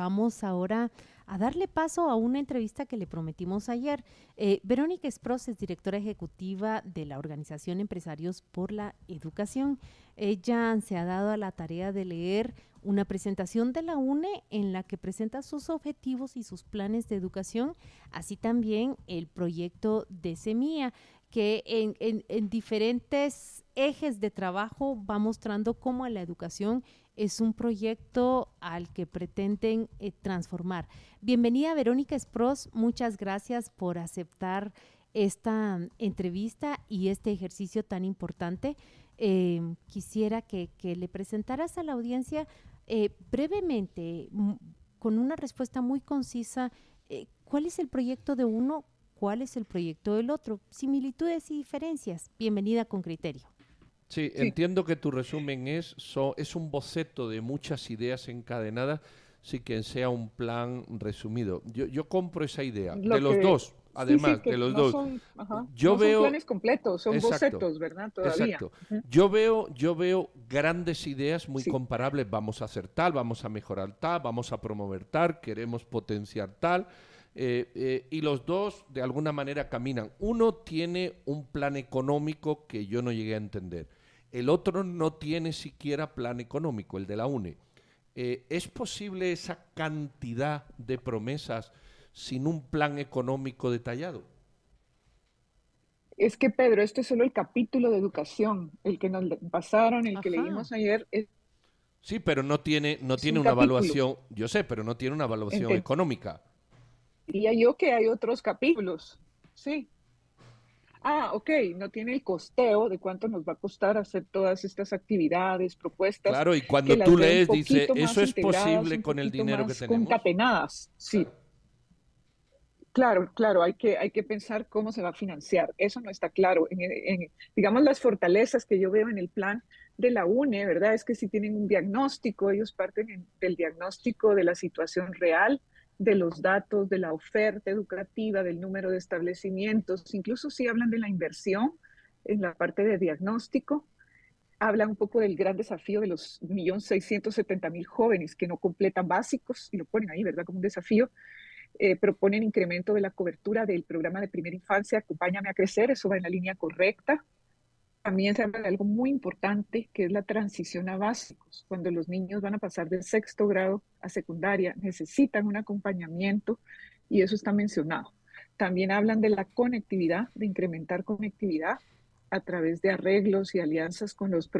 vamos ahora a darle paso a una entrevista que le prometimos ayer. Eh, Verónica Espros es directora ejecutiva de la Organización Empresarios por la Educación. Ella se ha dado a la tarea de leer una presentación de la UNE en la que presenta sus objetivos y sus planes de educación, así también el proyecto de Semilla que en, diferentes ejes de trabajo va mostrando cómo la educación es un proyecto al que pretenden eh, transformar. Bienvenida Verónica Espros, muchas gracias por aceptar esta entrevista y este ejercicio tan importante. Em, quisiera que, le presentaras a la audiencia eh, brevemente, con una respuesta muy concisa, eh, cuál es el proyecto de uno, cuál es el proyecto del otro, similitudes y diferencias. Bienvenida con criterio. Sí, entiendo que tu resumen es, es un boceto de muchas ideas encadenadas, sí que sea un plan resumido. Yo, yo compro esa idea, de los dos, además, de los dos. yo veo, son planes completos, son bocetos, ¿verdad? Todavía. Exacto. Yo veo, yo veo grandes ideas muy comparables, vamos a hacer tal, vamos a mejorar tal, vamos a promover tal, queremos potenciar tal eh, eh, y los dos de alguna manera caminan. Uno tiene un plan económico que yo no llegué a entender. El otro no tiene siquiera plan económico, el de la UNE. Eh, ¿Es posible esa cantidad de promesas sin un plan económico detallado? Es que, Pedro, este es solo el capítulo de educación, el que nos pasaron, el que leímos ayer. Sí, pero no tiene, no tiene una evaluación, yo sé, pero no tiene una evaluación económica diría yo que hay otros capítulos, sí. Ah, ok, no tiene el costeo de cuánto nos va a costar hacer todas estas actividades, propuestas. Claro, y cuando tú lees, dice, eso es posible con el dinero que tenemos. Concatenadas, sí. Claro, claro, hay que, hay que pensar cómo se va a financiar. Eso no está claro. En, digamos, las fortalezas que yo veo en el plan de la UNE, ¿verdad? Es que si tienen un diagnóstico, ellos parten del diagnóstico de la situación real, de los datos, de la oferta educativa, del número de establecimientos, incluso si hablan de la inversión en la parte de diagnóstico, hablan un poco del gran desafío de los 1.670.000 jóvenes que no completan básicos, y lo ponen ahí, ¿verdad?, como un desafío. Eh, proponen incremento de la cobertura del programa de primera infancia, Acompáñame a crecer, eso va en la línea correcta también se habla de algo muy importante, que es la transición a básicos. Cuando los niños van a pasar del sexto grado a secundaria, necesitan un acompañamiento y eso está mencionado. También hablan de la conectividad, de incrementar conectividad a través de arreglos y alianzas con los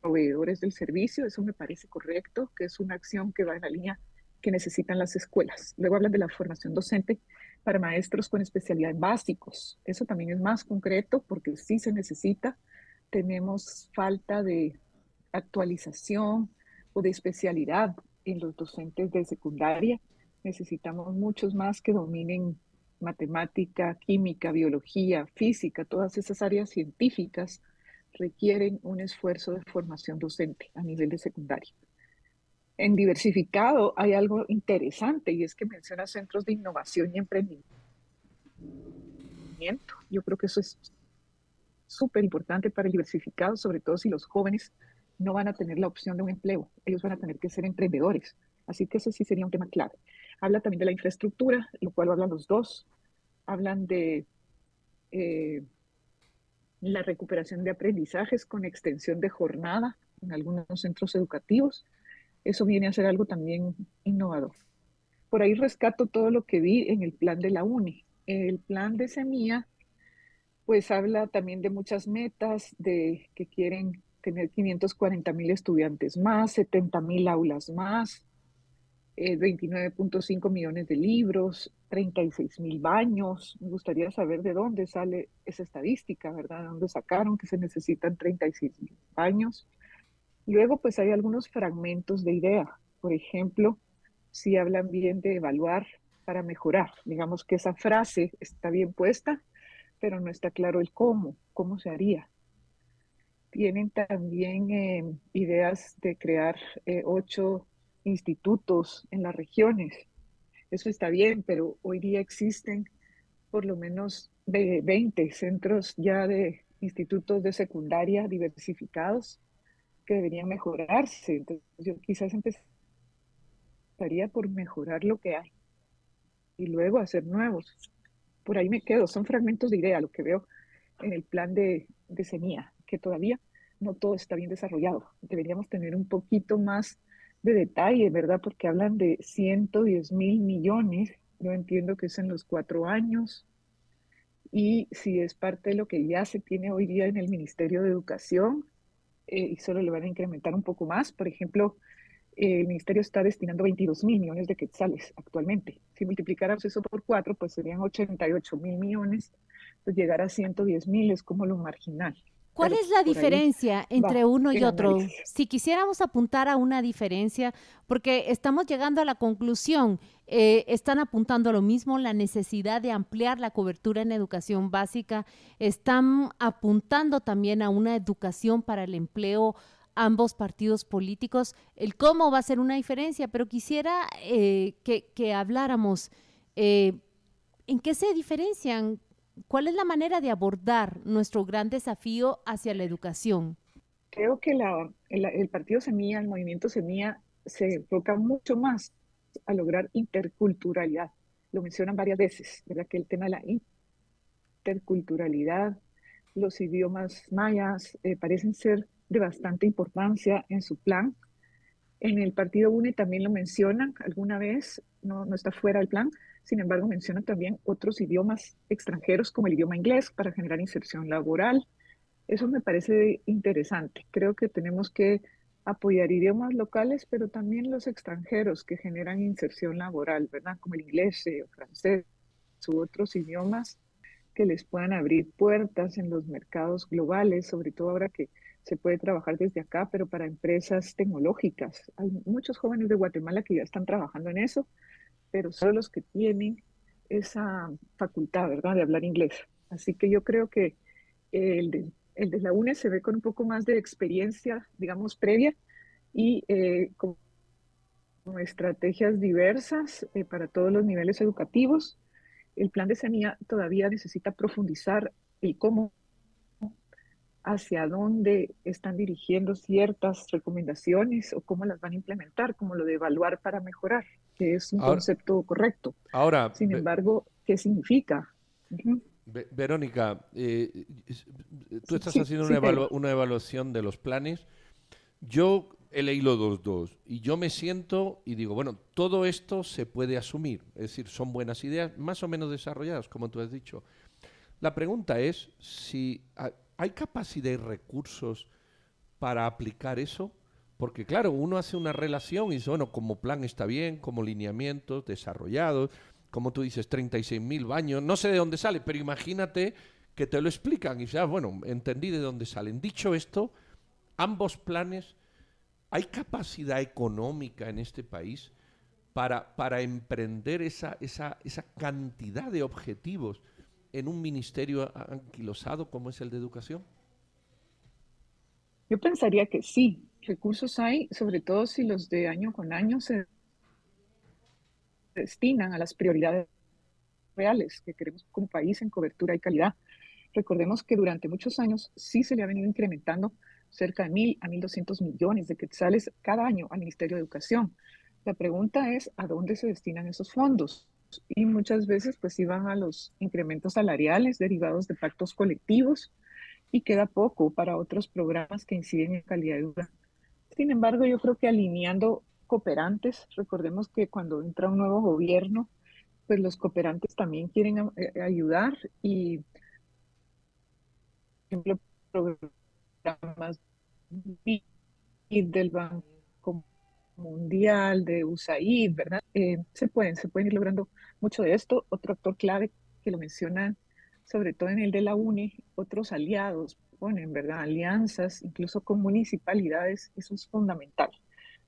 proveedores del servicio. Eso me parece correcto, que es una acción que va en la línea que necesitan las escuelas. Luego hablan de la formación docente para maestros con especialidad básicos. Eso también es más concreto porque sí se necesita. Tenemos falta de actualización o de especialidad en los docentes de secundaria. Necesitamos muchos más que dominen matemática, química, biología, física, todas esas áreas científicas requieren un esfuerzo de formación docente a nivel de secundaria en diversificado hay algo interesante y es que menciona centros de innovación y emprendimiento. Yo creo que eso es súper importante para el diversificado, sobre todo si los jóvenes no van a tener la opción de un empleo, ellos van a tener que ser emprendedores. Así que eso sí sería un tema clave. Habla también de la infraestructura, lo cual hablan los dos. Hablan de eh, la recuperación de aprendizajes con extensión de jornada en algunos centros educativos eso viene a ser algo también innovador. Por ahí rescato todo lo que vi en el plan de la UNI. El plan de Semilla, pues habla también de muchas metas, de que quieren tener 540 mil estudiantes más, 70 mil aulas más, 29.5 eh, millones de libros, 36 mil baños. Me gustaría saber de dónde sale esa estadística, ¿verdad? ¿De dónde sacaron que se necesitan 36 mil baños? Luego, pues hay algunos fragmentos de idea. Por ejemplo, si hablan bien de evaluar para mejorar. Digamos que esa frase está bien puesta, pero no está claro el cómo, cómo se haría. Tienen también eh, ideas de crear eh, ocho institutos en las regiones. Eso está bien, pero hoy día existen por lo menos 20 centros ya de institutos de secundaria diversificados que deberían mejorarse. Entonces, yo quizás empezaría por mejorar lo que hay y luego hacer nuevos. Por ahí me quedo, son fragmentos de idea lo que veo en el plan de, de CENIA, que todavía no todo está bien desarrollado. Deberíamos tener un poquito más de detalle, ¿verdad? Porque hablan de 110 mil millones. Yo entiendo que es en los cuatro años. Y si es parte de lo que ya se tiene hoy día en el Ministerio de Educación, eh, y solo le van a incrementar un poco más, por ejemplo, el ministerio está destinando 22 mil millones de quetzales actualmente. Si multiplicáramos eso por cuatro, pues serían 88 mil millones. Pues llegar a 110 mil es como lo marginal. ¿Cuál es la diferencia entre uno y otro? Si quisiéramos apuntar a una diferencia, porque estamos llegando a la conclusión, eh, están apuntando a lo mismo, la necesidad de ampliar la cobertura en educación básica, están apuntando también a una educación para el empleo ambos partidos políticos, el cómo va a ser una diferencia, pero quisiera eh, que, habláramos eh, en qué se diferencian, cuál es la manera de abordar nuestro gran desafío hacia la educación. Creo que el, partido Semilla, el movimiento Semilla, se enfoca mucho más a lograr interculturalidad. Lo mencionan varias veces, ¿verdad? Que el tema de la interculturalidad, los idiomas mayas, eh, parecen ser de bastante importancia en su plan. En el partido UNE también lo mencionan alguna vez, no, no está fuera del plan, sin embargo mencionan también otros idiomas extranjeros como el idioma inglés para generar inserción laboral. Eso me parece interesante. Creo que tenemos que apoyar idiomas locales, pero también los extranjeros que generan inserción laboral, ¿verdad? Como el inglés eh, o francés u otros idiomas que les puedan abrir puertas en los mercados globales, sobre todo ahora que se puede trabajar desde acá, pero para empresas tecnológicas. Hay muchos jóvenes de Guatemala que ya están trabajando en eso, pero solo los que tienen esa facultad, ¿verdad?, de hablar inglés. Así que yo creo que el de, la UNE se ve con un poco más de experiencia, digamos, previa y eh, con, estrategias diversas eh, para todos los niveles educativos. El plan de semilla todavía necesita profundizar el cómo hacia dónde están dirigiendo ciertas recomendaciones o cómo las van a implementar, como lo de evaluar para mejorar, que es un concepto correcto. Ahora, sin embargo, ¿qué significa? Verónica, eh, tú estás haciendo una, una, evaluación de los planes. Yo he leído los dos y yo me siento y digo, bueno, todo esto se puede asumir, es decir, son buenas ideas, más o menos desarrolladas, como tú has dicho. La pregunta es si ¿Hay capacidad y recursos para aplicar eso? Porque claro, uno hace una relación y dice, bueno, como plan está bien, como lineamientos desarrollados, como tú dices, 36 mil baños, no sé de dónde sale, pero imagínate que te lo explican y dices, bueno, entendí de dónde salen. Dicho esto, ambos planes, ¿hay capacidad económica en este país para, para emprender esa, esa, esa cantidad de objetivos en un ministerio anquilosado como es el de educación? Yo pensaría que sí, recursos hay, sobre todo si los de año con año se destinan a las prioridades reales que queremos como país en cobertura y calidad. Recordemos que durante muchos años sí se le ha venido incrementando cerca de mil a mil doscientos millones de quetzales cada año al Ministerio de Educación. La pregunta es, ¿a dónde se destinan esos fondos? y muchas veces pues iban a los incrementos salariales derivados de pactos colectivos y queda poco para otros programas que inciden en calidad de vida. Sin embargo, yo creo que alineando cooperantes, recordemos que cuando entra un nuevo gobierno, pues los cooperantes también quieren eh, ayudar y, por ejemplo, programas del Banco Mundial, de USAID, ¿verdad? Eh, se pueden, se pueden ir logrando mucho de esto. Otro actor clave que lo mencionan, sobre todo en el de la UNE, otros aliados, ponen, ¿verdad? Alianzas, incluso con municipalidades, eso es fundamental,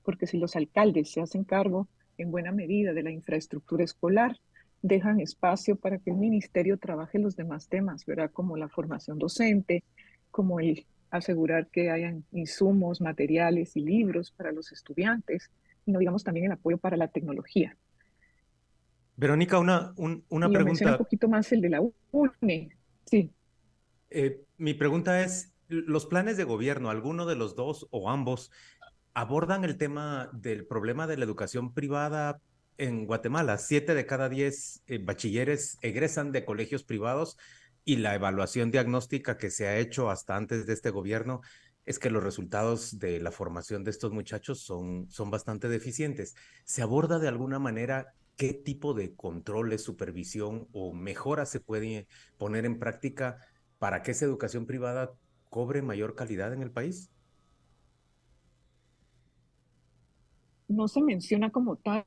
porque si los alcaldes se hacen cargo en buena medida de la infraestructura escolar, dejan espacio para que el ministerio trabaje los demás temas, ¿verdad? Como la formación docente, como el asegurar que hayan insumos, materiales y libros para los estudiantes, y no digamos también el apoyo para la tecnología. Verónica, una, una pregunta. un poquito más el de la UNE. Sí. Eh, mi pregunta es, los planes de gobierno, alguno de los dos o ambos, abordan el tema del problema de la educación privada en Guatemala. Siete de cada diez eh, bachilleres egresan de colegios privados y la evaluación diagnóstica que se ha hecho hasta antes de este gobierno es que los resultados de la formación de estos muchachos son, son bastante deficientes. ¿Se aborda de alguna manera qué tipo de controles, supervisión o mejora se puede poner en práctica para que esa educación privada cobre mayor calidad en el país? No se menciona como tal,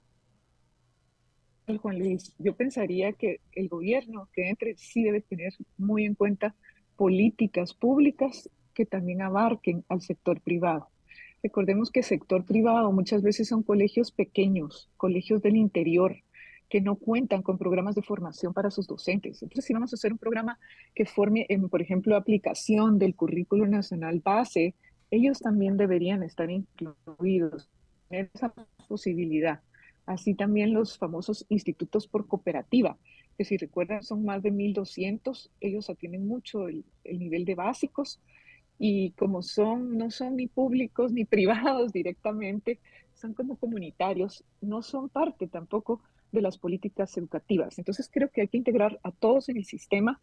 Juan Luis. Yo pensaría que el gobierno que entre sí debe tener muy en cuenta políticas públicas que también abarquen al sector privado. Recordemos que sector privado muchas veces son colegios pequeños, colegios del interior, que no cuentan con programas de formación para sus docentes. Entonces, si vamos a hacer un programa que forme, en, por ejemplo, aplicación del currículo nacional base, ellos también deberían estar incluidos, tener esa posibilidad. Así también los famosos institutos por cooperativa, que si recuerdan son más de 1.200, ellos atienden mucho el, el nivel de básicos, y como son, no son ni públicos ni privados directamente, son como comunitarios, no son parte tampoco de las políticas educativas. Entonces creo que hay que integrar a todos en el sistema,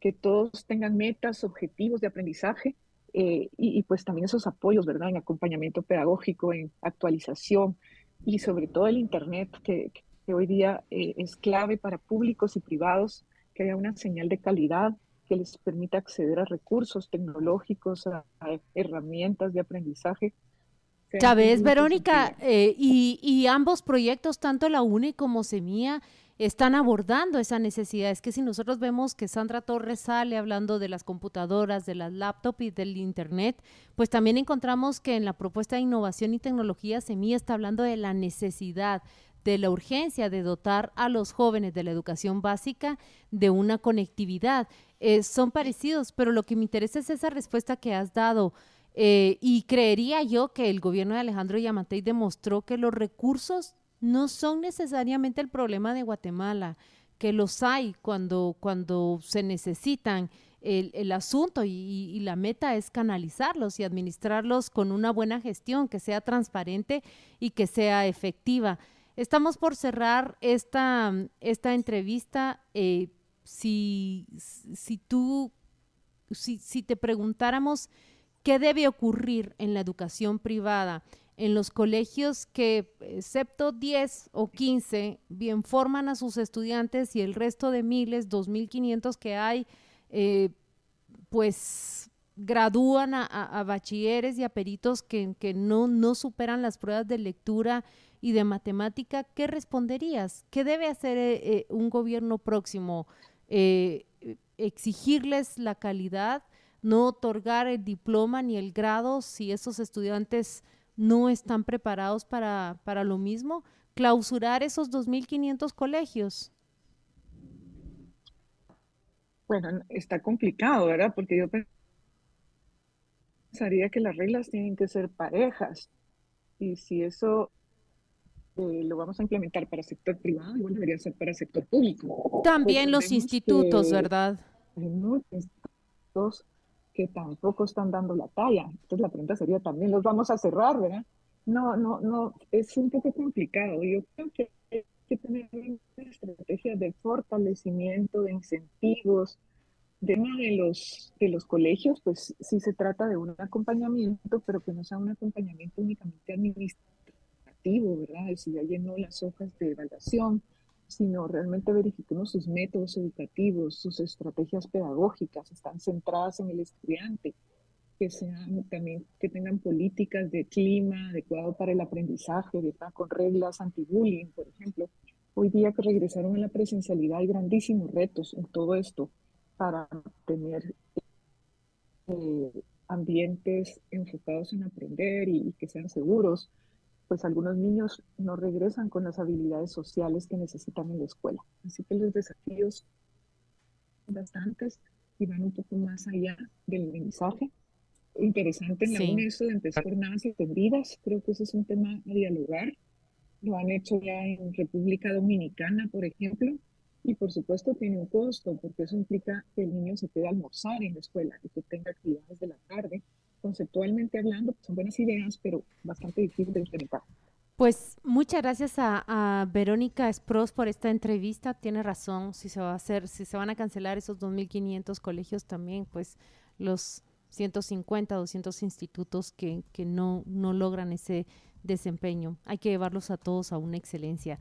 que todos tengan metas, objetivos de aprendizaje eh, y, pues también esos apoyos, ¿verdad? En acompañamiento pedagógico, en actualización y sobre todo el Internet, que, hoy día eh, es clave para públicos y privados, que haya una señal de calidad, que les permita acceder a recursos tecnológicos, a, herramientas de aprendizaje. Chávez, Verónica, eh, y, ambos proyectos, tanto la UNE como Semilla, están abordando esa necesidad. Es que si nosotros vemos que Sandra Torres sale hablando de las computadoras, de las laptops y del Internet, pues también encontramos que en la propuesta de innovación y tecnología Semilla está hablando de la necesidad de la urgencia de dotar a los jóvenes de la educación básica de una conectividad. Eh, son parecidos, pero lo que me interesa es esa respuesta que has dado. Eh, y creería yo que el gobierno de Alejandro Yamatei demostró que los recursos no son necesariamente el problema de Guatemala, que los hay cuando, cuando se necesitan. El, asunto y, y, la meta es canalizarlos y administrarlos con una buena gestión, que sea transparente y que sea efectiva. Estamos por cerrar esta, esta entrevista. Eh, si, si tú, si, si te preguntáramos qué debe ocurrir en la educación privada, en los colegios que, excepto 10 o 15, bien forman a sus estudiantes y el resto de miles, 2.500 que hay, eh, pues gradúan a, bachilleres y a peritos que, que no, no superan las pruebas de lectura y de matemática, ¿qué responderías? ¿Qué debe hacer eh, eh, un gobierno próximo? ¿Exigirles la calidad? ¿No otorgar el diploma ni el grado si esos estudiantes no están preparados para, para lo mismo? ¿Clausurar esos 2.500 colegios? Bueno, está complicado, ¿verdad? Porque yo pensaría que las reglas tienen que ser parejas. Y si eso eh, lo vamos a implementar para sector privado, igual debería ser para sector público. También los institutos, ¿verdad? Hay muchos institutos que tampoco están dando la talla. Entonces la pregunta sería, ¿también los vamos a cerrar, verdad? No, no, no, es un poco complicado. Yo creo que hay que tener una estrategia de fortalecimiento, de incentivos, de uno de los, de los colegios, pues sí se trata de un acompañamiento, pero que no sea un acompañamiento únicamente administrativo ¿verdad? si ya llenó las hojas de evaluación, sino realmente verifiquemos sus métodos educativos, sus estrategias pedagógicas, están centradas en el estudiante, que sean también que tengan políticas de clima adecuado para el aprendizaje, con reglas anti-bullying, por ejemplo. Hoy día que regresaron a la presencialidad hay grandísimos retos en todo esto para tener eh, ambientes enfocados en aprender y que sean seguros pues algunos niños no regresan con las habilidades sociales que necesitan en la escuela. Así que los desafíos son bastantes y van un poco más allá del mensaje. Interesante en la sí. eso de empezar jornadas extendidas, creo que ese es un tema a dialogar. Lo han hecho ya en República Dominicana, por ejemplo, y por supuesto tiene un costo, porque eso implica que el niño se quede a almorzar en la escuela y que tenga actividades de la tarde conceptualmente hablando, pues, son buenas ideas, pero bastante difíciles de implementar. Pues muchas gracias a, Verónica Espros por esta entrevista. Tiene razón, si se va a hacer, si se van a cancelar esos 2.500 colegios también, pues los 150, 200 institutos que, que no, no logran ese desempeño. Hay que llevarlos a todos a una excelencia.